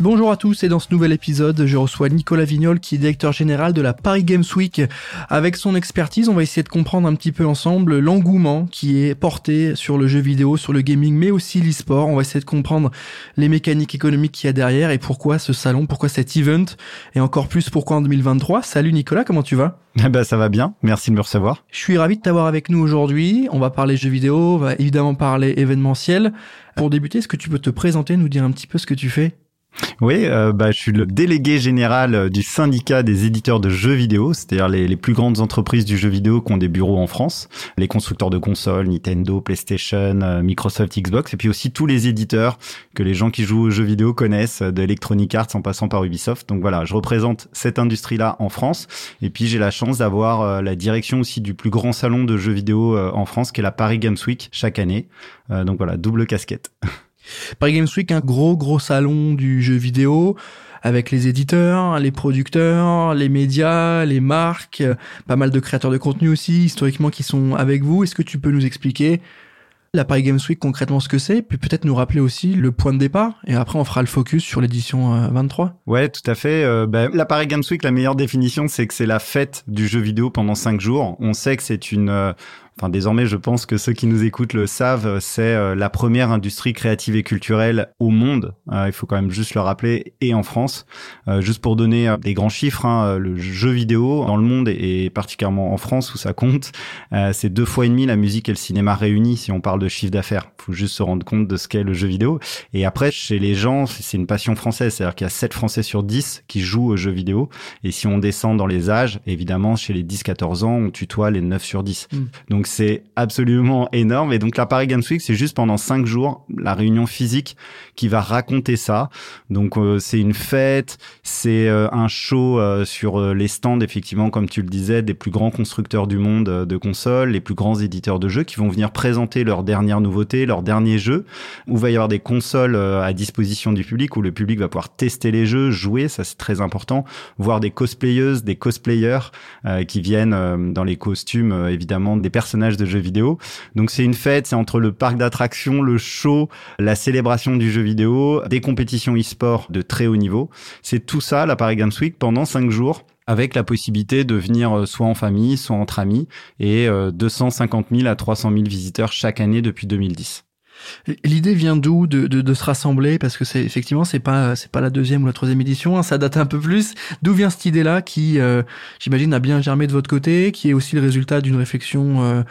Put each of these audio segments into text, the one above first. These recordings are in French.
Bonjour à tous et dans ce nouvel épisode, je reçois Nicolas Vignol qui est directeur général de la Paris Games Week. Avec son expertise, on va essayer de comprendre un petit peu ensemble l'engouement qui est porté sur le jeu vidéo, sur le gaming, mais aussi l'e-sport. On va essayer de comprendre les mécaniques économiques qu'il y a derrière et pourquoi ce salon, pourquoi cet event et encore plus pourquoi en 2023. Salut Nicolas, comment tu vas? Eh ben, ça va bien, merci de me recevoir. Je suis ravi de t'avoir avec nous aujourd'hui. On va parler jeux vidéo, on va évidemment parler événementiel. Pour débuter, est-ce que tu peux te présenter, nous dire un petit peu ce que tu fais? Oui, euh, bah, je suis le délégué général euh, du syndicat des éditeurs de jeux vidéo, c'est-à-dire les, plus grandes entreprises du jeu vidéo qui ont des bureaux en France, les constructeurs de consoles, Nintendo, PlayStation, euh, Microsoft, Xbox, et puis aussi tous les éditeurs que les gens qui jouent aux jeux vidéo connaissent, de Electronic Arts en passant par Ubisoft. Donc voilà, je représente cette industrie-là en France, et puis j'ai la chance d'avoir la direction aussi du plus grand salon de jeux vidéo en France, qui est la Paris Games Week chaque année. donc voilà, double casquette. Paris Games Week, un gros gros salon du jeu vidéo avec les éditeurs, les producteurs, les médias, les marques, pas mal de créateurs de contenu aussi historiquement qui sont avec vous. Est-ce que tu peux nous expliquer la Paris Games Week concrètement ce que c'est, puis peut-être nous rappeler aussi le point de départ, et après on fera le focus sur l'édition 23. Euh, ouais, tout à fait. Euh, ben, la Paris Games Week, la meilleure définition, c'est que c'est la fête du jeu vidéo pendant cinq jours. On sait que c'est une euh, enfin désormais je pense que ceux qui nous écoutent le savent, c'est euh, la première industrie créative et culturelle au monde. Euh, il faut quand même juste le rappeler et en France. Euh, juste pour donner des grands chiffres, hein, le jeu vidéo dans le monde et particulièrement en France où ça compte, c'est deux fois et demi la musique et le cinéma réunis si on parle de chiffre d'affaires. Il faut juste se rendre compte de ce qu'est le jeu vidéo. Et après chez les gens, c'est une passion française, c'est-à-dire qu'il y a 7 Français sur 10 qui jouent aux jeux vidéo. Et si on descend dans les âges, évidemment chez les 10-14 ans, on tutoie les 9 sur 10. Mm. Donc c'est absolument énorme. Et donc la Paris Games Week, c'est juste pendant cinq jours la réunion physique qui va raconter ça. Donc euh, c'est une fête, c'est euh, un show euh, sur les stands, effectivement, comme tu le disais, des plus grands constructeurs du monde de consoles, les plus grands éditeurs de jeux qui vont venir présenter leurs dernières nouveautés, leurs derniers jeux, où va y avoir des consoles à disposition du public, où le public va pouvoir tester les jeux, jouer, ça c'est très important, voir des cosplayeuses, des cosplayers qui viennent dans les costumes, évidemment, des de jeux vidéo. Donc c'est une fête, c'est entre le parc d'attractions, le show, la célébration du jeu vidéo, des compétitions e-sport de très haut niveau. C'est tout ça, la Paris Games Week, pendant cinq jours avec la possibilité de venir euh, soit en famille, soit entre amis, et 250 euh, 000 à 300 000 visiteurs chaque année depuis 2010. L'idée vient d'où de, se rassembler? Parce que c'est effectivement c'est pas c'est pas la deuxième ou la troisième édition, hein, ça date un peu plus. D'où vient cette idée-là qui, euh, j'imagine, a bien germé de votre côté, qui est aussi le résultat d'une réflexion euh,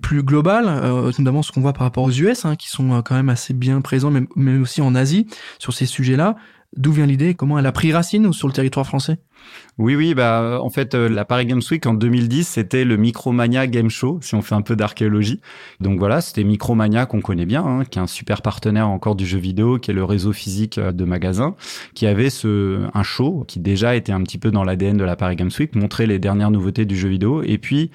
plus globale, euh, notamment ce qu'on voit par rapport aux US, hein, qui sont quand même assez bien présents, mais, mais aussi en Asie sur ces sujets-là. D'où vient l'idée? Comment elle a pris racine sur le territoire français? Oui, oui, bah en fait, euh, la Paris Games Week en 2010, c'était le Micromania Game Show, si on fait un peu d'archéologie. Donc voilà, c'était Micromania qu'on connaît bien, hein, qui est un super partenaire encore du jeu vidéo, qui est le réseau physique euh, de magasins, qui avait ce un show qui déjà était un petit peu dans l'ADN de la Paris Games Week, montrer les dernières nouveautés du jeu vidéo, et puis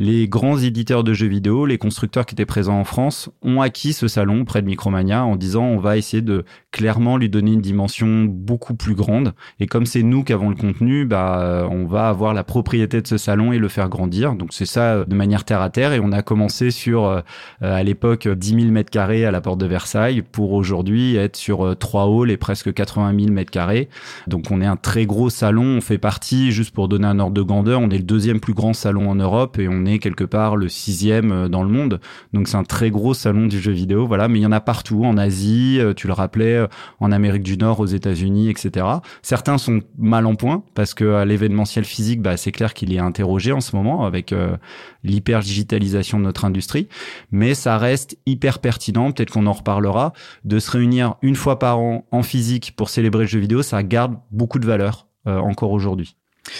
les grands éditeurs de jeux vidéo, les constructeurs qui étaient présents en France, ont acquis ce salon près de Micromania en disant on va essayer de clairement lui donner une dimension beaucoup plus grande. Et comme c'est nous qui avons le contenu, bah on va avoir la propriété de ce salon et le faire grandir. Donc c'est ça de manière terre à terre. Et on a commencé sur euh, à l'époque 10 000 mètres carrés à la porte de Versailles pour aujourd'hui être sur 3 euh, halls et presque 80 000 mètres carrés. Donc on est un très gros salon. On fait partie, juste pour donner un ordre de grandeur, on est le deuxième plus grand salon en Europe et on est quelque part le sixième euh, dans le monde. Donc c'est un très gros salon du jeu vidéo, voilà. Mais il y en a partout, en Asie, euh, tu le rappelais, euh, en Amérique du Nord, aux États-Unis, etc. Certains sont mal en point parce que l'événementiel physique, bah, c'est clair qu'il est interrogé en ce moment avec l'hyper digitalisation de notre industrie, mais ça reste hyper pertinent. Peut-être qu'on en reparlera de se réunir une fois par an en physique pour célébrer le jeu vidéo. Ça garde beaucoup de valeur encore aujourd'hui.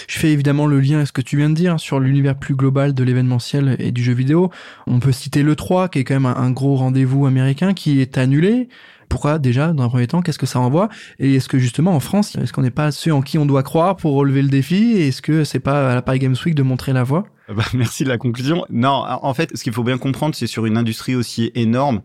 Je fais évidemment le lien à ce que tu viens de dire sur l'univers plus global de l'événementiel et du jeu vidéo. On peut citer le 3 qui est quand même un, gros rendez-vous américain qui est annulé. Pourquoi déjà dans un premier temps Qu'est-ce que ça envoie Et est-ce que justement en France, est-ce qu'on n'est pas ceux en qui on doit croire pour relever le défi? Est-ce que c'est pas à la Paris Games Week de montrer la voie? Bah, Merci de la conclusion. Non, en fait, ce qu'il faut bien comprendre, c'est sur une industrie aussi énorme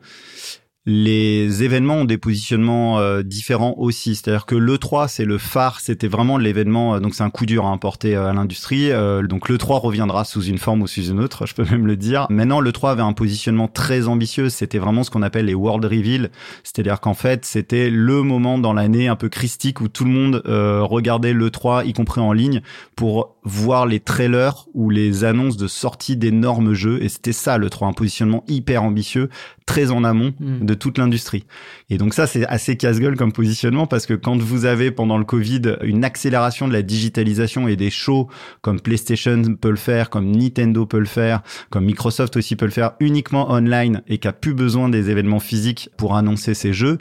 les événements ont des positionnements euh, différents aussi. C'est-à-dire que l'E3, c'est le phare, c'était vraiment l'événement, euh, donc c'est un coup dur à importer euh, à l'industrie. donc l'E3 reviendra sous une forme ou sous une autre, je peux même le dire. Maintenant, l'E3 avait un positionnement très ambitieux. C'était vraiment ce qu'on appelle les World Reveal. C'est-à-dire qu'en fait, c'était le moment dans l'année un peu christique où tout le monde regardait l'E3, y compris en ligne, pour voir les trailers ou les annonces de sortie d'énormes jeux. Et c'était ça, l'E3, un positionnement hyper ambitieux, très en amont mm. de toute l'industrie. Et donc ça, c'est assez casse-gueule comme positionnement parce que quand vous avez pendant le Covid une accélération de la digitalisation et des shows comme PlayStation peut le faire, comme Nintendo peut le faire, comme Microsoft aussi peut le faire uniquement online et qui a plus besoin des événements physiques pour annoncer ses jeux,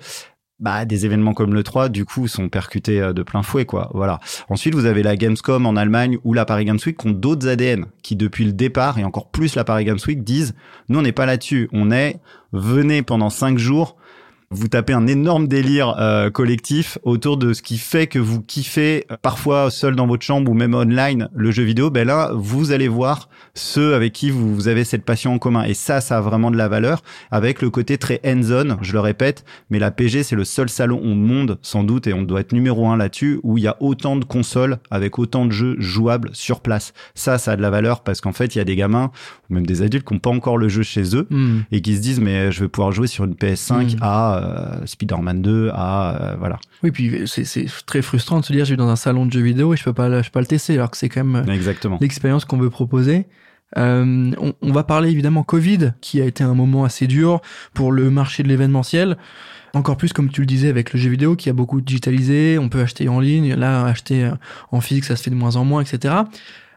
bah, des événements comme le 3 du coup sont percutés euh, de plein fouet quoi. Voilà. Ensuite vous avez la Gamescom en Allemagne ou la Paris Games Week qui ont d'autres ADN qui depuis le départ et encore plus la Paris Games Week disent nous on n'est pas là-dessus. On est venez pendant cinq jours vous tapez un énorme délire euh, collectif autour de ce qui fait que vous kiffez euh, parfois seul dans votre chambre ou même online le jeu vidéo, ben là vous allez voir ceux avec qui vous, avez cette passion en commun et ça ça a vraiment de la valeur avec le côté très hands-on, je le répète, mais la PG c'est le seul salon au monde sans doute et on doit être numéro un là-dessus où il y a autant de consoles avec autant de jeux jouables sur place. Ça ça a de la valeur parce qu'en fait il y a des gamins ou même des adultes qui n'ont pas encore le jeu chez eux hmm. et qui se disent mais je vais pouvoir jouer sur une PS5 hmm. à euh, Spider-Man 2 à euh, voilà. Oui, puis c'est très frustrant de se dire je vais dans un salon de jeux vidéo et je peux pas je peux pas le tester alors que c'est quand même Exactement. l'expérience qu'on veut proposer. Euh, on, on, va parler évidemment Covid, qui a été un moment assez dur pour le marché de l'événementiel. Encore plus, comme tu le disais, avec le jeu vidéo qui a beaucoup digitalisé, on peut acheter en ligne, là, acheter en physique, ça se fait de moins en moins, etc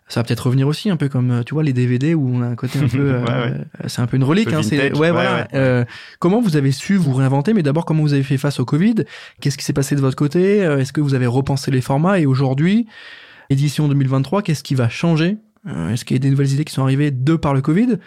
ça va peut-être revenir aussi un peu comme euh, tu vois les DVD où on a un côté un peu euh, c'est un peu une relique hein, c'est ouais, voilà. Euh, comment vous avez su vous réinventer mais d'abord comment vous avez fait face au Covid? Qu'est-ce qui s'est passé de votre côté? Est-ce que vous avez repensé les formats? Et aujourd'hui édition 2023 qu'est-ce qui va changer? Est-ce qu'il y a des nouvelles idées qui sont arrivées de par le Covid?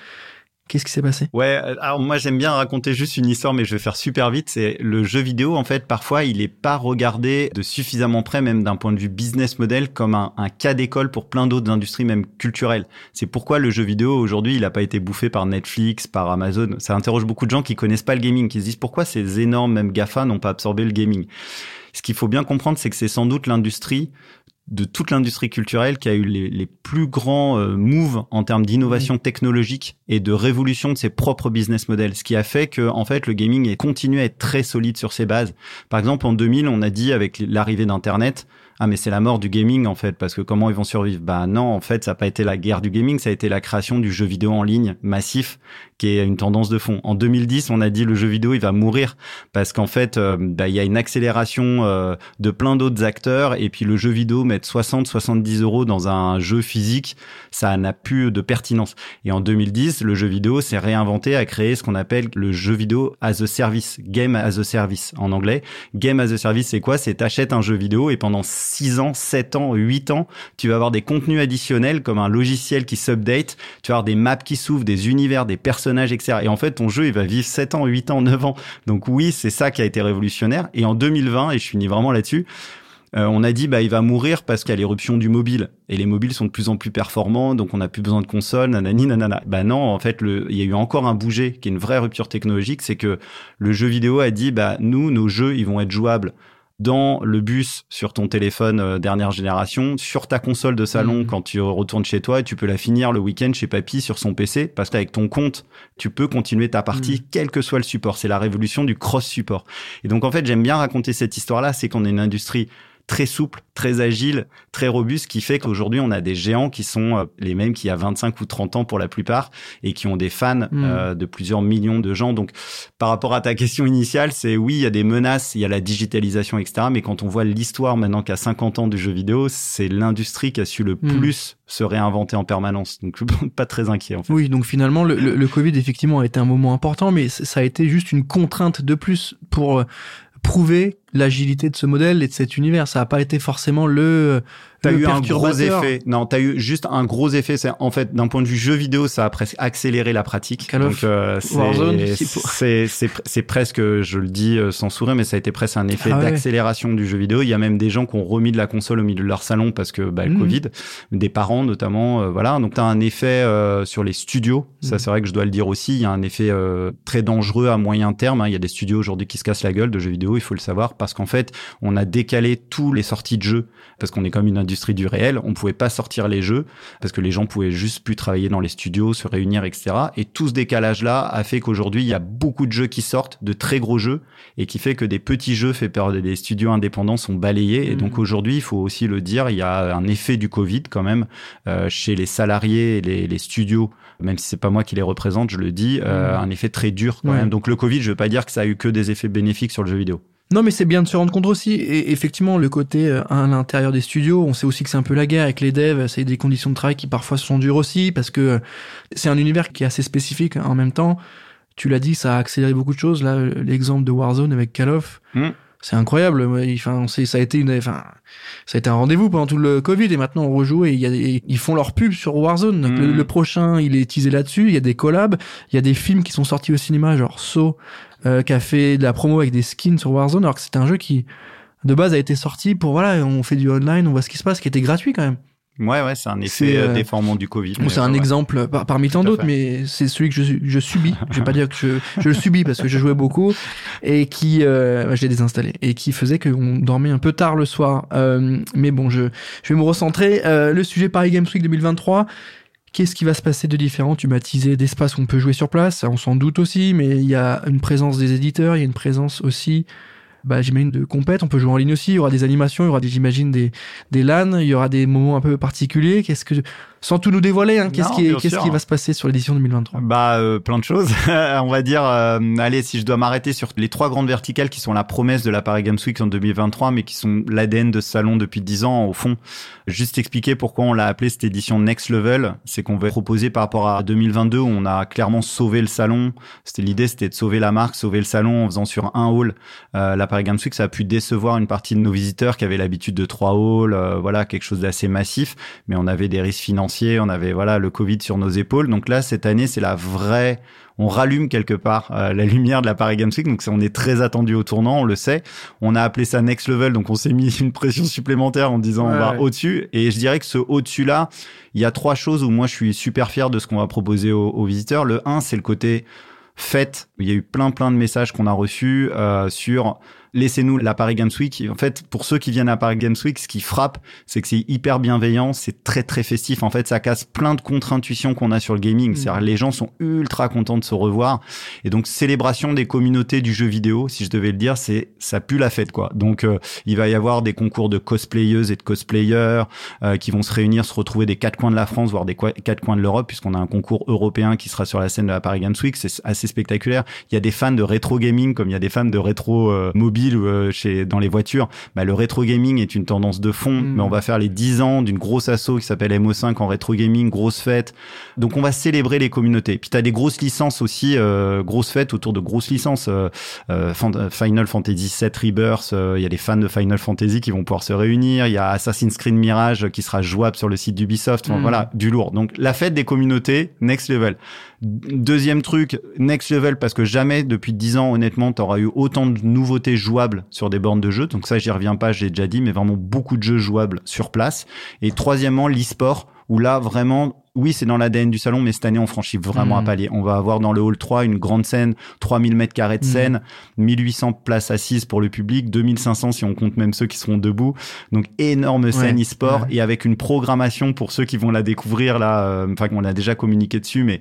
Qu'est-ce qui s'est passé? Ouais, euh, alors moi j'aime bien raconter juste une histoire, mais je vais faire super vite. C'est le jeu vidéo, en fait, parfois il est pas regardé de suffisamment près, même d'un point de vue business model, comme un, cas d'école pour plein d'autres industries, même culturelles. C'est pourquoi le jeu vidéo aujourd'hui, il a pas été bouffé par Netflix, par Amazon. Ça interroge beaucoup de gens qui connaissent pas le gaming, qui se disent pourquoi ces énormes, même Gafa, n'ont pas absorbé le gaming? Ce qu'il faut bien comprendre, c'est que c'est sans doute l'industrie de toute l'industrie culturelle qui a eu les, les plus grands euh, moves en termes d'innovation technologique et de révolution de ses propres business models, ce qui a fait que en fait le gaming est continué à être très solide sur ses bases. Par exemple, en 2000, on a dit avec l'arrivée d'Internet, ah mais c'est la mort du gaming en fait parce que comment ils vont survivre? Bah non, en fait, ça n'a pas été la guerre du gaming, ça a été la création du jeu vidéo en ligne massif qui est une tendance de fond. En 2010, on a dit le jeu vidéo il va mourir parce qu'en fait, euh, bah, il y a une accélération euh, de plein d'autres acteurs et puis le jeu vidéo mettre 60, 70 euros dans un jeu physique, ça n'a plus de pertinence. Et en 2010, le jeu vidéo s'est réinventé à créer ce qu'on appelle le jeu vidéo as a service, game as a service en anglais. Game as a service, c'est quoi? C'est t'achètes un jeu vidéo et pendant 6 ans, 7 ans, 8 ans, tu vas avoir des contenus additionnels comme un logiciel qui s'update, tu vas avoir des maps qui s'ouvrent, des univers, des personnages etc. Et en fait, ton jeu, il va vivre 7 ans, 8 ans, 9 ans. Donc oui, c'est ça qui a été révolutionnaire. Et en 2020, et je finis vraiment là-dessus, euh, on a dit bah il va mourir parce qu'il y a l'éruption du mobile et les mobiles sont de plus en plus performants donc on n'a plus besoin de consoles nanani nanana bah non en fait le il y a eu encore un bouger qui est une vraie rupture technologique c'est que le jeu vidéo a dit bah nous nos jeux ils vont être jouables dans le bus sur ton téléphone euh, dernière génération, sur ta console de salon mmh. quand tu retournes chez toi et tu peux la finir le week-end chez papy sur son PC parce qu'avec ton compte, tu peux continuer ta partie mmh. quel que soit le support. C'est la révolution du cross-support. Et donc en fait, j'aime bien raconter cette histoire-là, c'est qu'on est une industrie très souple, très agile, très robuste, qui fait qu'aujourd'hui, on a des géants qui sont euh, les mêmes qu'il y a 25 ou 30 ans pour la plupart et qui ont des fans hmm. euh, de plusieurs millions de gens. Donc, par rapport à ta question initiale, c'est oui, il y a des menaces, il y a la digitalisation, etc. Mais quand on voit l'histoire maintenant qu'à 50 ans du jeu vidéo, c'est l'industrie qui a su le hmm. plus se réinventer en permanence. Donc, pas très inquiet, en fait. Oui, donc finalement, le, le, le Covid, effectivement, a été un moment important, mais ça a été juste une contrainte de plus pour euh, prouver l'agilité de ce modèle et de cet univers. Ça n'a pas été forcément le T'as eu un gros effet. Non, t'as eu juste un gros effet. C'est en fait d'un point de vue jeu vidéo, ça a presque accéléré la pratique. Donc euh, c'est c'est presque, je le dis euh, sans sourire, mais ça a été presque un effet ah d'accélération du jeu vidéo. Il y a même des gens qui ont remis de la console au milieu de leur salon parce que bah, le mhm. Covid, des parents notamment, euh, voilà. Donc t'as un effet euh, sur les studios. Ça, mhm. c'est vrai que je dois le dire aussi. Il y a un effet très dangereux à moyen terme. Hein. Il y a des studios aujourd'hui qui se cassent la gueule de jeux vidéo. Il faut le savoir parce qu'en fait, on a décalé tous les sorties de jeux parce qu'on est comme une industrie du réel, on pouvait pas sortir les jeux parce que les gens pouvaient juste plus travailler dans les studios, se réunir, etc. Et tout ce décalage-là a fait qu'aujourd'hui, il y a beaucoup de jeux qui sortent, de très gros jeux, et qui fait que des petits jeux faits par des studios indépendants sont balayés. Et donc mmh. aujourd'hui, il faut aussi le dire, il y a un effet du Covid quand même euh, chez les salariés et les, studios même si c'est pas moi qui les représente, je le dis, euh, mmh. un effet très dur quand même. Donc le Covid, je veux pas dire que ça a eu que des effets bénéfiques sur le jeu vidéo. Non, mais c'est bien de se rendre compte aussi. Et effectivement, le côté euh, à l'intérieur des studios, on sait aussi que c'est un peu la guerre avec les devs. C'est des conditions de travail qui parfois sont dures aussi parce que c'est un univers qui est assez spécifique en même temps. Tu l'as dit, ça a accéléré beaucoup de choses. Là, l'exemple de Warzone avec Call. Hmm. C'est incroyable. Enfin, ça a été une, enfin, ça a été un rendez-vous pendant tout le Covid et maintenant on rejoue et y a ils font leur pub sur Warzone. Donc le, prochain, il est teasé là-dessus. Il y a des collabs, il y a des films qui sont sortis au cinéma, genre Saw, euh, qui a fait de la promo avec des skins sur Warzone, alors que c'était un jeu qui, de base, a été sorti pour, voilà, on fait du online, on voit ce qui se passe, qui était gratuit quand même. Ouais, ouais, c'est un effet euh, déformant du Covid. c'est un exemple parmi tant d'autres, mais c'est celui que je, je subis. je vais pas dire que je, je, le subis parce que je jouais beaucoup et qui, euh, je l'ai désinstallé et qui faisait qu'on dormait un peu tard le soir. Euh, mais bon, je, je vais me recentrer. Euh, le sujet Paris Games Week 2023. Qu'est-ce qui va se passer de différent? Tu m'as teasé d'espace où on peut jouer sur place, on s'en doute aussi, mais il y a une présence des éditeurs, il y a une présence aussi, bah, j'imagine, de compète, on peut jouer en ligne aussi, il y aura des animations, il y aura, j'imagine, des, des LAN, il y aura des moments un peu particuliers. Qu'est-ce que sans tout nous dévoiler, hein, qu'est-ce qui, va se passer sur l'édition 2023 Bah, euh, plein de choses. on va dire, euh, allez, si je dois m'arrêter sur les trois grandes verticales qui sont la promesse de la Paris Games Week en 2023, mais qui sont l'ADN de ce salon depuis 10 ans, au fond, juste expliquer pourquoi on l'a appelé cette édition Next Level, c'est qu'on va proposer par rapport à 2022 où on a clairement sauvé le salon. C'était l'idée, c'était de sauver la marque, sauver le salon en faisant sur un hall. Euh, la Paris Games Week, ça a pu décevoir une partie de nos visiteurs qui avaient l'habitude de trois halls, euh, voilà, quelque chose d'assez massif, mais on avait des risques financiers on avait voilà le Covid sur nos épaules. Donc là, cette année, c'est la vraie on rallume quelque part euh, la lumière de la Paris Games Week. Donc on est très attendu au tournant, on le sait. On a appelé ça next level, donc on s'est mis une pression supplémentaire en disant on va au-dessus. Et je dirais que ce au-dessus là, il y a trois choses où moi je suis super fier de ce qu'on va proposer aux, visiteurs. Le un, c'est le côté fête. Il y a eu plein plein de messages qu'on a reçus euh, sur laissez-nous la Paris Games Week. En fait, pour ceux qui viennent à Paris Games Week, ce qui frappe, c'est que c'est hyper bienveillant, c'est très très festif. En fait, ça casse plein de contre-intuitions qu'on a sur le gaming. Mm. C'est-à-dire les gens sont ultra contents de se revoir. Et donc, célébration des communautés du jeu vidéo, si je devais le dire, c'est ça pue la fête quoi. Donc, euh, il va y avoir des concours de cosplayeuses et de cosplayers euh, qui vont se réunir, se retrouver des quatre coins de la France, voire des quatre coins de l'Europe, puisqu'on a un concours européen qui sera sur la scène de la Paris Games Week. C'est assez spectaculaire. Il y a des fans de rétro gaming comme il y a des fans de rétro euh, mobile ou euh, chez dans les voitures, bah, le rétro gaming est une tendance de fond. Mm. Mais on va faire les 10 ans d'une grosse asso qui s'appelle MO5 en rétro gaming, grosse fête. Donc on va célébrer les communautés. Puis tu as des grosses licences aussi, euh, grosses fêtes autour de grosses licences. Euh, euh Final Fantasy VII Rebirth, il y a des fans de Final Fantasy qui vont pouvoir se réunir. Il y a Assassin's Creed Mirage qui sera jouable sur le site d'Ubisoft. Mm. Voilà, du lourd. Donc la fête des communautés, next level. Deuxième truc, next level, parce que jamais depuis 10 ans, honnêtement, tu auras eu autant de nouveautés jouables sur des bornes de jeu. Donc ça, j'y reviens pas, j'ai déjà dit, mais vraiment beaucoup de jeux jouables sur place. Et troisièmement, l'e-sport où là vraiment oui, c'est dans l'ADN du salon, mais cette année, on franchit vraiment un mmh. palier. On va avoir dans le hall 3 une grande scène, 3000 mètres carrés de mmh. scène, 1800 places assises pour le public, 2500 si on compte même ceux qui seront debout. Donc, énorme scène e-sport et avec une programmation pour ceux qui vont la découvrir là, euh, enfin, on a déjà communiqué dessus, mais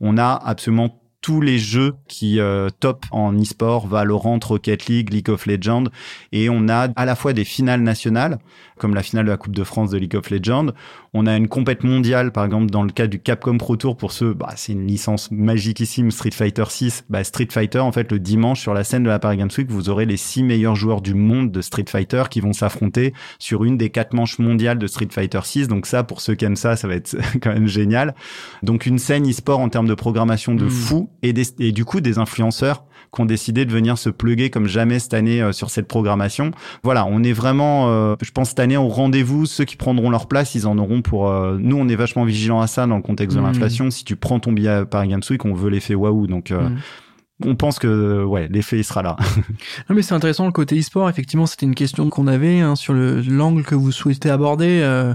on a absolument tous les jeux qui euh, top en e-sport, Valorant, Rocket League, League of Legends, et on a à la fois des finales nationales, comme la finale de la Coupe de France de League of Legends, on a une compète mondiale, par exemple dans le cas du Capcom Pro Tour, pour ceux, bah, c'est une licence magiquissime, Street Fighter 6, bah, Street Fighter, en fait, le dimanche sur la scène de la Paris Games Week, vous aurez les six meilleurs joueurs du monde de Street Fighter qui vont s'affronter sur une des quatre manches mondiales de Street Fighter 6, donc ça, pour ceux qui aiment ça, ça va être quand même génial. Donc une scène e-sport en termes de programmation de hmm. fou, et, des, et du coup des influenceurs qui ont décidé de venir se pluguer comme jamais cette année euh, sur cette programmation. Voilà, on est vraiment, euh, je pense cette année au rendez-vous. Ceux qui prendront leur place, ils en auront pour. Euh, nous, on est vachement vigilants à ça dans le contexte de mmh. l'inflation. Si tu prends ton billet à Paris Games Week, on veut l'effet waouh. Donc mmh. on pense que ouais, l'effet il sera là. non mais c'est intéressant le côté e-sport. Effectivement, c'était une question qu'on avait hein, sur le l'angle que vous souhaitez aborder. Euh,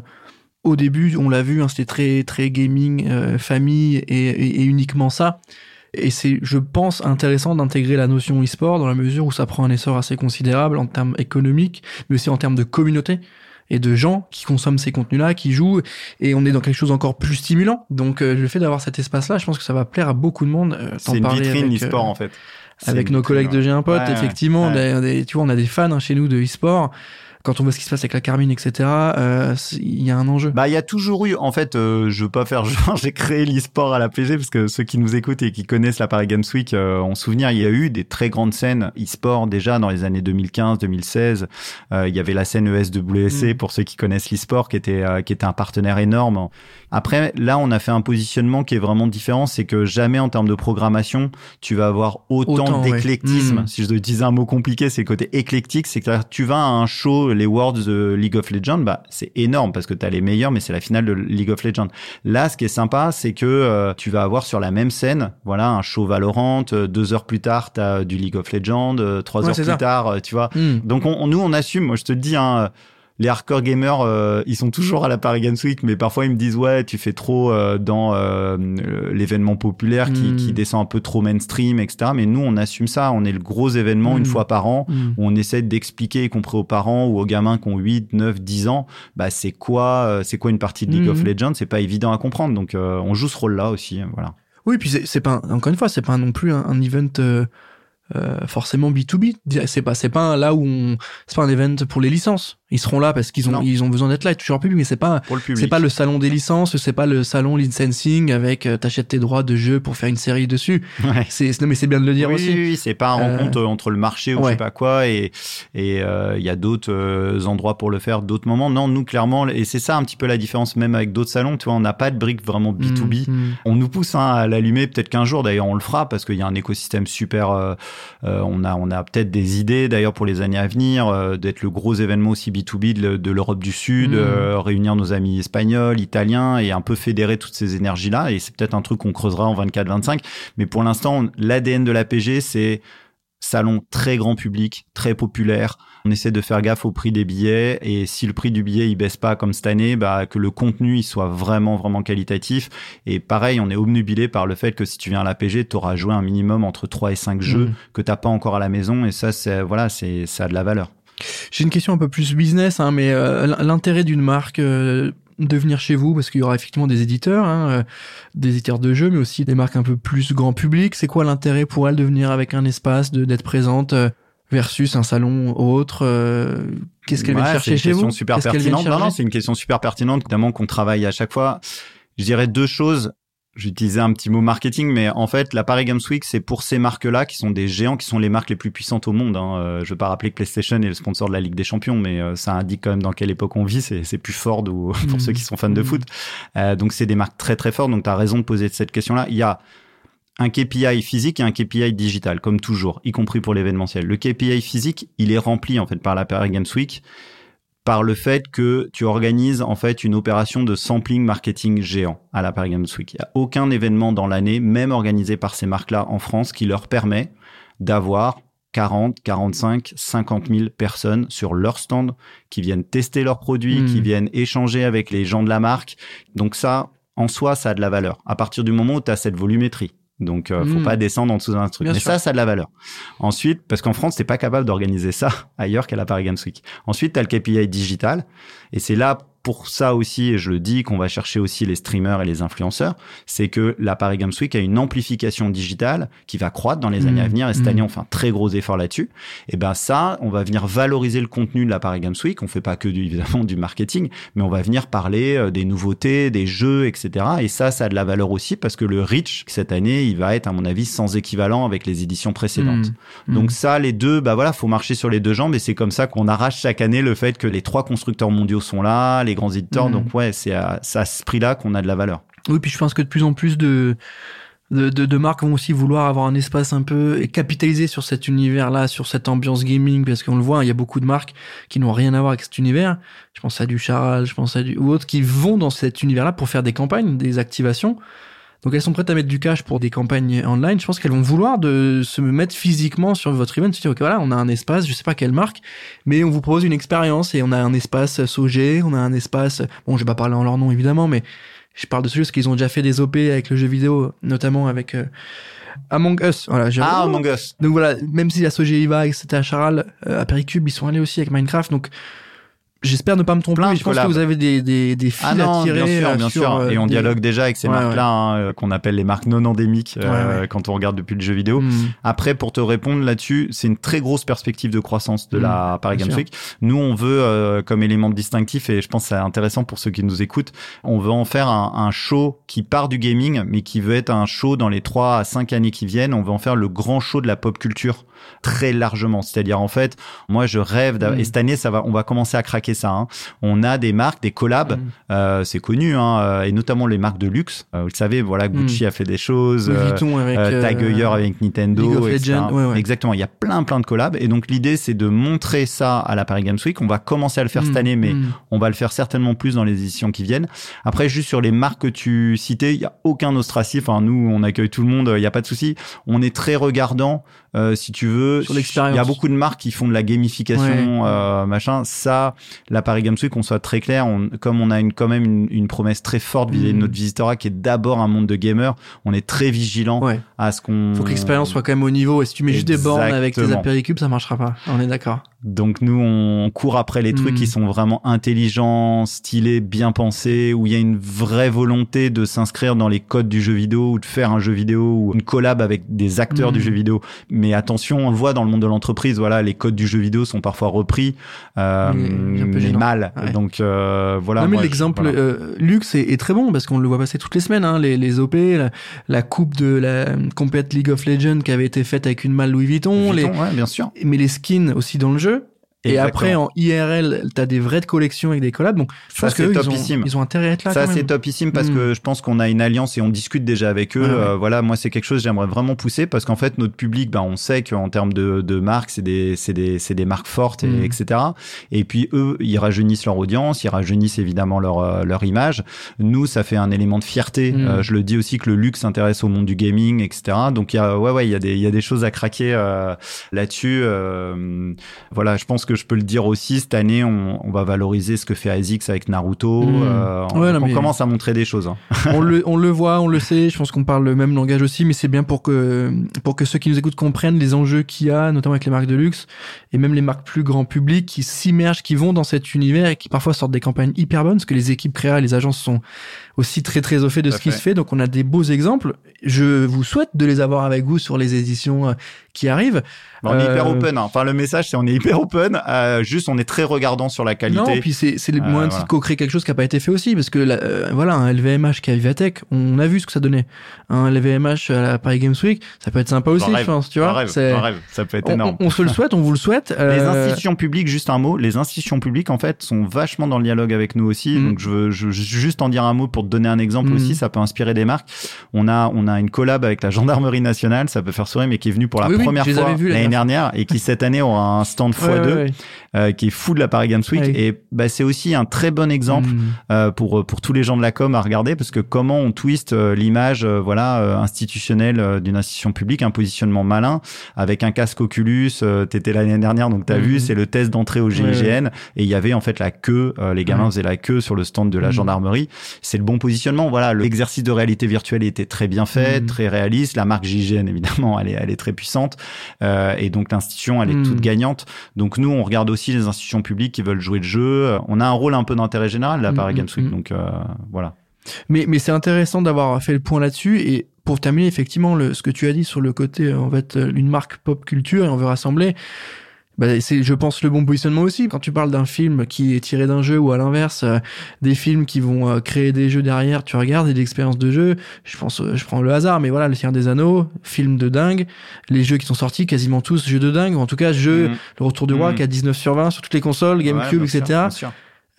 au début, on l'a vu, hein, c'était très très gaming, euh, famille et, et, uniquement ça. Et c'est, je pense, intéressant d'intégrer la notion e-sport dans la mesure où ça prend un essor assez considérable en termes économiques, mais aussi en termes de communauté et de gens qui consomment ces contenus-là, qui jouent, et on est dans quelque chose encore plus stimulant. Donc euh, le fait d'avoir cet espace-là, je pense que ça va plaire à beaucoup de monde. Euh, c'est une vitrine e-sport en fait. Avec nos collègues de J'ai un pote, effectivement, tu vois, on a des fans hein, chez nous de e-sport quand on voit ce qui se passe avec la Carmine, etc., euh, il y a un enjeu. Bah, il y a toujours eu, en fait, euh, je veux pas faire genre, j'ai créé l'e-sport à la PG parce que ceux qui nous écoutent et qui connaissent la Paris Games Week euh, ont souvenir, il y a eu des très grandes scènes e-sport déjà dans les années 2015, 2016. Euh, il y avait la scène ESWC mm. pour ceux qui connaissent l'e-sport qui était qui était un partenaire énorme. Après, là, on a fait un positionnement qui est vraiment différent, c'est que jamais en termes de programmation, tu vas avoir autant, d'éclectisme. Mm. Si je te disais un mot compliqué, c'est le côté éclectique, c'est que tu vas à un show les Worlds de League of Legends, bah c'est énorme parce que tu as les meilleurs, mais c'est la finale de League of Legends. Là, ce qui est sympa, c'est que euh, tu vas avoir sur la même scène, voilà, un show Valorant. Euh, deux heures plus tard, tu as du League of Legends. Euh, trois heures plus tard, tu vois. Hmm. Donc on, nous, on assume. Moi, je te dis, hein, les hardcore gamers, euh, ils sont toujours à la Paris Games Week, mais parfois ils me disent ouais, tu fais trop euh, dans euh, l'événement populaire qui, hmm. qui, descend un peu trop mainstream, etc. Mais nous, on assume ça. On est le gros événement une hmm. fois par an hmm. où on essaie d'expliquer, y compris aux parents ou aux gamins qui ont 8, 9, 10 ans, bah c'est quoi, c'est quoi une partie de League of Legends? C'est pas évident à comprendre. Donc on joue ce rôle-là aussi. Voilà. Oui, puis c'est pas encore une fois, c'est pas non plus un, un event forcément B2B. C'est pas, c'est pas là où on, c'est pas un event pour les licences. Ils seront là parce qu'ils ont, ils ont besoin d'être là et toujours public, mais c'est pas, c'est pas le salon des licences, c'est pas le salon licensing avec euh, t'achètes tes droits de jeu pour faire une série dessus. Ouais. C'est, non mais c'est bien de le dire aussi. Oui, c'est pas un rencontre euh, entre le marché ou je sais pas quoi et et il euh, y a d'autres euh, endroits pour le faire, d'autres moments. Non, nous clairement et c'est ça un petit peu la différence même avec d'autres salons. Tu vois, on n'a pas de briques vraiment B2B. Mm, mm. On nous pousse hein, à l'allumer. Peut-être qu'un jour d'ailleurs on le fera parce qu'il y a un écosystème super. on a on a peut-être des idées d'ailleurs pour les années à venir d'être le gros événement aussi B2B de, l'Europe du Sud, mmh. euh, réunir nos amis espagnols, italiens et un peu fédérer toutes ces énergies-là. Et c'est peut-être un truc qu'on creusera en 24-25. Mais pour l'instant, l'ADN de l'APG, c'est salon très grand public, très populaire. On essaie de faire gaffe au prix des billets et si le prix du billet il baisse pas comme cette année, bah que le contenu il soit vraiment vraiment qualitatif. Et pareil, on est obnubilé par le fait que si tu viens à l'APG, tu auras joué un minimum entre 3 et 5 jeux mmh. que t'as pas encore à la maison et ça c'est voilà, c'est ça a de la valeur. J'ai une question un peu plus business, hein, mais euh, l'intérêt d'une marque euh, de venir chez vous, parce qu'il y aura effectivement des éditeurs, hein, euh, des éditeurs de jeux, mais aussi des marques un peu plus grand public. C'est quoi l'intérêt pour elle de venir avec un espace, de d'être présente versus un salon autre Qu'est-ce qu'elle vient chercher chez vous? super pertinente. Non, non, c'est une question super pertinente, notamment qu'on travaille à chaque fois. Je dirais deux choses j'utilisais un petit mot marketing, mais en fait, la Paris Games Week, c'est pour ces marques-là qui sont des géants, qui sont les marques les plus puissantes au monde. Hein. Euh, je veux pas rappeler que PlayStation est le sponsor de la Ligue des Champions, mais euh, ça indique quand même dans quelle époque on vit. C'est plus fort pour mmh. ceux qui sont fans de mmh. foot. Euh, donc, c'est des marques très très fortes. Donc, tu as raison de poser cette question-là. Il y a un KPI physique et un KPI digital, comme toujours, y compris pour l'événementiel. Le KPI physique, il est rempli en fait par la Paris Games Week par le fait que tu organises en fait une opération de sampling marketing géant à la Paris Games Week. Il n'y a aucun événement dans l'année, même organisé par ces marques-là en France, qui leur permet d'avoir 40, 45, 50 000 personnes sur leur stand qui viennent tester leurs produits, hmm. qui viennent échanger avec les gens de la marque. Donc ça, en soi, ça a de la valeur. À partir du moment où tu as cette volumétrie, donc, euh, faut hmm. pas descendre en dessous d'un truc. Mais ça, ça a de la valeur. Ensuite, parce qu'en France, t'es pas capable d'organiser ça ailleurs qu'à la Paris Games Week. Ensuite, t'as le KPI digital. Et c'est là pour ça aussi, et je le dis, qu'on va chercher aussi les streamers et les influenceurs, c'est que la Paris Games Week a une amplification digitale qui va croître dans les années à mmh. venir. Et cette année, mmh. on fait un très gros effort là-dessus. Et ben ça, on va venir valoriser le contenu de la Paris Games Week. On fait pas que du, évidemment du marketing, mais on va venir parler euh, des nouveautés, des jeux, etc. Et ça, ça a de la valeur aussi parce que le reach cette année, il va être à mon avis sans équivalent avec les éditions précédentes. Mmh. Donc ça, les deux, bah voilà, faut marcher sur les deux jambes. Et c'est comme ça qu'on arrache chaque année le fait que les trois constructeurs mondiaux sont là, les grands éditeurs. Mhm. Donc ouais, c'est à, à, ce prix-là qu'on a de la valeur. Oui, puis je pense que de plus en plus de de, de, de marques vont aussi vouloir avoir un espace un peu et capitaliser sur cet univers-là, sur cette ambiance gaming, parce qu'on le voit, il y a beaucoup de marques qui n'ont rien à voir avec cet univers. Je pense à du Charal, je pense à du ou autres qui vont dans cet univers-là pour faire des campagnes, des activations. Donc elles sont prêtes à mettre du cash pour des campagnes online. Je pense qu'elles vont vouloir de se mettre physiquement sur votre event, se dire ok voilà, on a un espace, je sais pas quelle marque, mais on vous propose une expérience et on a un espace SOG, on a un espace, bon je vais pas parler en leur nom évidemment, mais je parle de ceux parce qu'ils ont déjà fait des OP avec le jeu vidéo, notamment avec euh, Among Us. Voilà, ah, Among Us. Donc voilà, même si la SOG va, c'était à Charal, euh, à Pericube, ils sont allés aussi avec Minecraft. Donc J'espère ne pas me tromper. je pense que vous avez des, des, des fils ah à tirer. Bien sûr, euh, bien sûr. euh, Et on des- dialogue déjà avec ces Ouais, marques-là, hein, euh, qu'on appelle les marques non endémiques Ouais, quand on regarde depuis le jeu vidéo. Hmm. Après, pour te répondre là-dessus, c'est une très grosse perspective de croissance de la Paris bien Games. Week. Nous, on veut, euh, comme élément distinctif, et je pense que c'est intéressant pour ceux qui nous écoutent, on veut en faire un, un show qui part du gaming, mais qui veut être un show dans les trois à cinq années qui viennent. On veut en faire le grand show de la pop culture très largement. C'est-à-dire, en fait, moi, je rêve, d'a- Mm. et cette année, ça va, on va commencer à craquer ça. hein. On a des marques, des collabs, Mm. euh, c'est connu, hein, euh, et notamment les marques de luxe. Euh, vous le savez, voilà, Gucci a fait des choses. Mm. Euh, Vuitton avec Tag Heuer avec Nintendo, etc. Ouais, ouais. Exactement. Il y a plein, plein de collabs. Et donc, l'idée, c'est de montrer ça à la Paris Games Week. On va commencer à le faire cette Mm, année, mais mm. on va le faire certainement plus dans les éditions qui viennent. Après, juste sur les marques que tu citais, il y a aucun ostracisme. Enfin, nous, on accueille tout le monde. Il n'y a pas de souci. On est très regardant, euh, si tu veux. Il y a beaucoup de marques qui font de la gamification, euh, machin. Ça, la Paris Games Week, on soit très clair. On, comme on a une, quand même une, une promesse très forte vis-à-vis de Mm. notre visitorat qui est d'abord un monde de gamers, on est très vigilant Ouais. à ce qu'on. Faut que l'expérience soit quand même au niveau. Et si tu mets juste des bornes avec tes apéricubes, ça marchera pas. On est d'accord. Donc nous, on court après les trucs Mm. qui sont vraiment intelligents, stylés, bien pensés, où il y a une vraie volonté de s'inscrire dans les codes du jeu vidéo ou de faire un jeu vidéo ou une collab avec des acteurs Mm. du jeu vidéo. Mais attention, on le voit dans le monde de l'entreprise, voilà, les codes du jeu vidéo sont parfois repris, euh, un peu gênant. mal. Ouais. Donc euh, voilà. l'exemple voilà. euh, luxe est, est très bon parce qu'on le voit passer toutes les semaines. Hein, les, les OP, la, la coupe de la compète League of Legends qui avait été faite avec une malle Louis Vuitton, Vuitton, les, ouais, bien sûr. mais les skins aussi dans le jeu. Et après, en IRL, t'as des vraies collections avec des collabs. Donc, je Ça, pense que c'est eux, ils ont, topissime. ils ont intérêt à être là. Ça, c'est topissime parce que je pense qu'on a une alliance et on discute déjà avec eux. Ouais, ouais. Euh, voilà, moi, c'est quelque chose que j'aimerais vraiment pousser parce qu'en fait, notre public, ben, on sait qu'en termes de, de marques, c'est des, c'est des, c'est des marques fortes, et, Mm. etc. Et puis, eux, ils rajeunissent leur audience, ils rajeunissent évidemment leur, euh, leur image. Nous, ça fait un élément de fierté. Euh, je le dis aussi que le luxe s'intéresse au monde du gaming, etc. Donc, il y a, ouais, ouais, il y a des, il y a des choses à craquer euh, là-dessus. Euh, voilà, je pense que je peux le dire aussi. Cette année, on, on va valoriser ce que fait ASICS avec Naruto. Mm. Euh, on, Ouais, non, on mais- commence à montrer des choses. hein. on le on le voit, on le sait. Je pense qu'on parle le même langage aussi, mais c'est bien pour que pour que ceux qui nous écoutent comprennent les enjeux qu'il y a, notamment avec les marques de luxe et même les marques plus grand public qui s'immergent, qui vont dans cet univers et qui parfois sortent des campagnes hyper bonnes, parce que les équipes créa les agences sont aussi très très au fait de Tout ce qui se fait. Donc on a des beaux exemples. Je vous souhaite de les avoir avec vous sur les éditions euh, qui arrivent. On est hyper Euh, open. hein. Enfin, le message, c'est on est hyper open. Euh, juste, on est très regardant sur la qualité. Non, puis c'est c'est le Euh, moyen de voilà. co-créer quelque chose qui a pas été fait aussi, parce que la- euh, voilà, un LVMH qui a Vivatech, on a vu ce que ça donnait. Un LVMH à la Paris Games Week, ça peut être sympa aussi, je pense, tu vois. rêve, rêve. Ça peut être on, énorme. on- on se le souhaite, on vous le souhaite. Les institutions publiques, juste un mot, les institutions publiques, en fait, sont vachement dans le dialogue avec nous aussi. Mm. Donc, je veux je, veux juste en dire un mot pour te donner un exemple Mm. aussi. Ça peut inspirer des marques. On a, on a une collab avec la gendarmerie nationale. Ça peut faire sourire, mais qui est venue pour la Oui, première fois l'année dernière et qui cette année aura un stand x2 ouais, ouais, ouais. euh, qui est fou de la Paris Games Week. Ouais. Et bah, c'est aussi un très bon exemple Mm. euh, pour pour tous les gens de la com à regarder parce que comment on twist euh, l'image euh, voilà euh, institutionnelle d'une institution publique un positionnement malin avec un casque Oculus euh, t'étais l'année dernière donc t'as Mhm. vu c'est le test d'entrée au GIGN et il y avait en fait la queue euh, les gamins faisaient la queue sur le stand de la Mhm. gendarmerie c'est le bon positionnement voilà l'exercice de réalité virtuelle était très bien fait Mhm. très réaliste la marque GIGN évidemment elle est elle est très puissante euh, et donc l'institution elle est toute gagnante donc nous on regarde aussi les institutions publiques qui veulent jouer le jeu on a un rôle un peu d'intérêt général là Games Week mhm. donc euh, voilà Mais, mais c'est intéressant d'avoir fait le point là-dessus. Et pour terminer, effectivement, le, ce que tu as dit sur le côté, euh, en fait, euh, une marque pop culture et on veut rassembler. Bah, c'est, je pense, le bon positionnement aussi. Quand tu parles d'un film qui est tiré d'un jeu ou à l'inverse, euh, des films qui vont euh, créer des jeux derrière, tu regardes et des expériences de jeu. Je pense, euh, je prends le hasard, mais voilà, Le Seigneur des Anneaux, film de dingue. Les jeux qui sont sortis, quasiment tous jeux de dingue. Ou en tout cas, jeu, Mhm. Le Retour du Roi Mhm. qui a 19 sur 20 sur toutes les consoles, GameCube, Ouais, bien sûr, etc. bien sûr.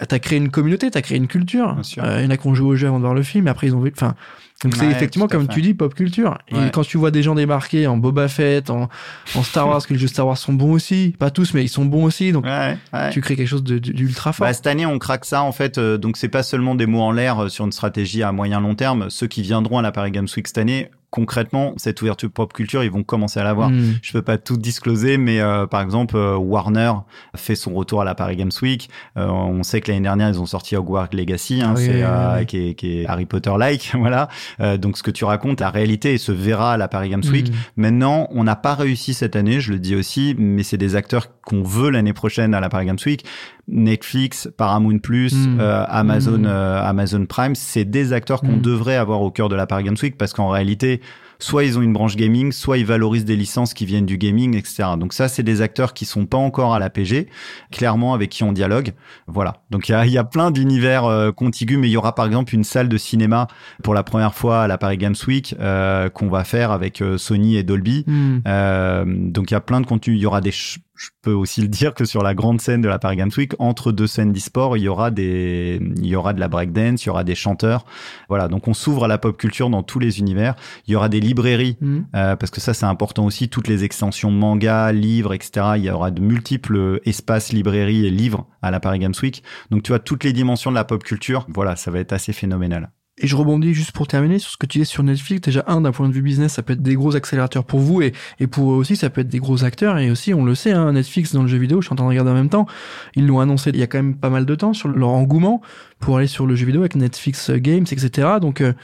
t'as créé une communauté, t'as créé une culture. Bien sûr. Euh, il y en a qui ont joué au jeu avant de voir le film, et après ils ont vu. Enfin, donc c'est effectivement comme fait. tu dis pop culture. Ouais. Et quand tu vois des gens débarquer en Boba Fett, en, en Star Wars, que les jeux Star Wars sont bons aussi, pas tous, mais ils sont bons aussi. Donc Ouais, ouais. tu crées quelque chose d'ultra fort. Bah, cette année, on craque ça en fait. euh, donc c'est pas seulement des mots en l'air euh, sur une stratégie à moyen long terme. Ceux qui viendront à la Paris Games Week cette année, concrètement, cette ouverture pop culture, ils vont commencer à l'avoir. Hmm. Je peux pas tout discloser, mais euh, par exemple, euh, Warner fait son retour à la Paris Games Week. Euh, on sait que l'année dernière, ils ont sorti Hogwarts Legacy, hein, Ah oui, c'est oui, euh, oui. qui, est, qui est Harry Potter-like, voilà. Euh, donc ce que tu racontes, la réalité se verra à la Paris Games Week. Hmm. Maintenant, on n'a pas réussi cette année, je le dis aussi, mais c'est des acteurs qu'on veut l'année prochaine à la Paris Games Week. Netflix, Paramount Plus, Mm. euh, Amazon, Mm. euh, Amazon Prime, c'est des acteurs qu'on Mm. devrait avoir au cœur de la Paris Games Week parce qu'en réalité, soit ils ont une branche gaming, soit ils valorisent des licences qui viennent du gaming, etc. Donc ça, c'est des acteurs qui sont pas encore à la PG, clairement avec qui on dialogue. Voilà. Donc il y a, y a plein d'univers euh, contigus, mais il y aura par exemple une salle de cinéma pour la première fois à la Paris Games Week euh, qu'on va faire avec euh, Sony et Dolby. Euh, donc il y a plein de contenus. Il y aura des. Je peux aussi le dire que sur la grande scène de la Paris Games Week, entre deux scènes d'e-sport, il y aura des, il y aura de la breakdance, il y aura des chanteurs. Voilà. Donc on s'ouvre à la pop culture dans tous les univers. Il y aura des librairies Hmm. euh, parce que ça c'est important aussi. Toutes les extensions manga, livres, etc. Il y aura de multiples espaces librairies et livres à la Paris Games Week. Donc tu vois toutes les dimensions de la pop culture. Voilà, ça va être assez phénoménal. Et je rebondis juste pour terminer sur ce que tu dis sur Netflix. Déjà, un, d'un point de vue business, ça peut être des gros accélérateurs pour vous et, et pour eux aussi, ça peut être des gros acteurs. Et aussi, on le sait, hein, Netflix dans le jeu vidéo, je suis en train de regarder en même temps, ils l'ont annoncé il y a quand même pas mal de temps sur leur engouement pour aller sur le jeu vidéo avec Netflix Games, etc. Donc, euh,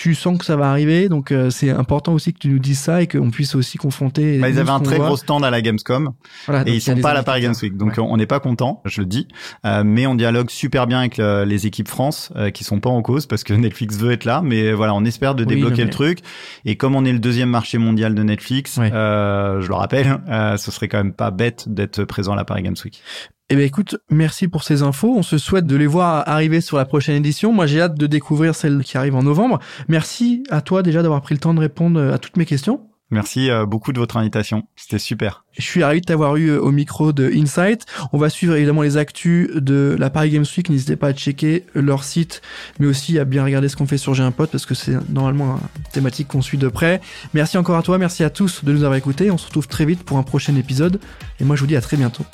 tu sens que ça va arriver. Donc, euh, c'est important aussi que tu nous dises ça et qu'on puisse aussi confronter. Bah, ils avaient un très voit. gros stand à la Gamescom. Voilà, et il ils sont pas à la Paris Games. Week, donc Ouais. on n'est pas content, je le dis, Euh, mais on dialogue super bien avec le- les équipes France euh, qui sont pas en cause parce que Netflix veut être là, mais voilà, on espère de Oui, débloquer le truc. Et comme on est le deuxième marché mondial de Netflix, Ouais. euh, je le rappelle, euh, ce serait quand même pas bête d'être présent à la Paris Games Week. Eh ben écoute, merci pour ces infos. On se souhaite de les voir arriver sur la prochaine édition. Moi, j'ai hâte de découvrir celle qui arrive en novembre. Merci à toi déjà d'avoir pris le temps de répondre à toutes mes questions. Merci euh, beaucoup de votre invitation, c'était super. Je suis ravi de t'avoir eu euh, au micro de Insight. On va suivre évidemment les actus de la Paris Games Week. N'hésitez pas à checker leur site, mais aussi à bien regarder ce qu'on fait sur J'ai un pote parce que c'est normalement une thématique qu'on suit de près. Merci encore à toi, merci à tous de nous avoir écoutés. On se retrouve très vite pour un prochain épisode. Et moi, je vous dis à très bientôt.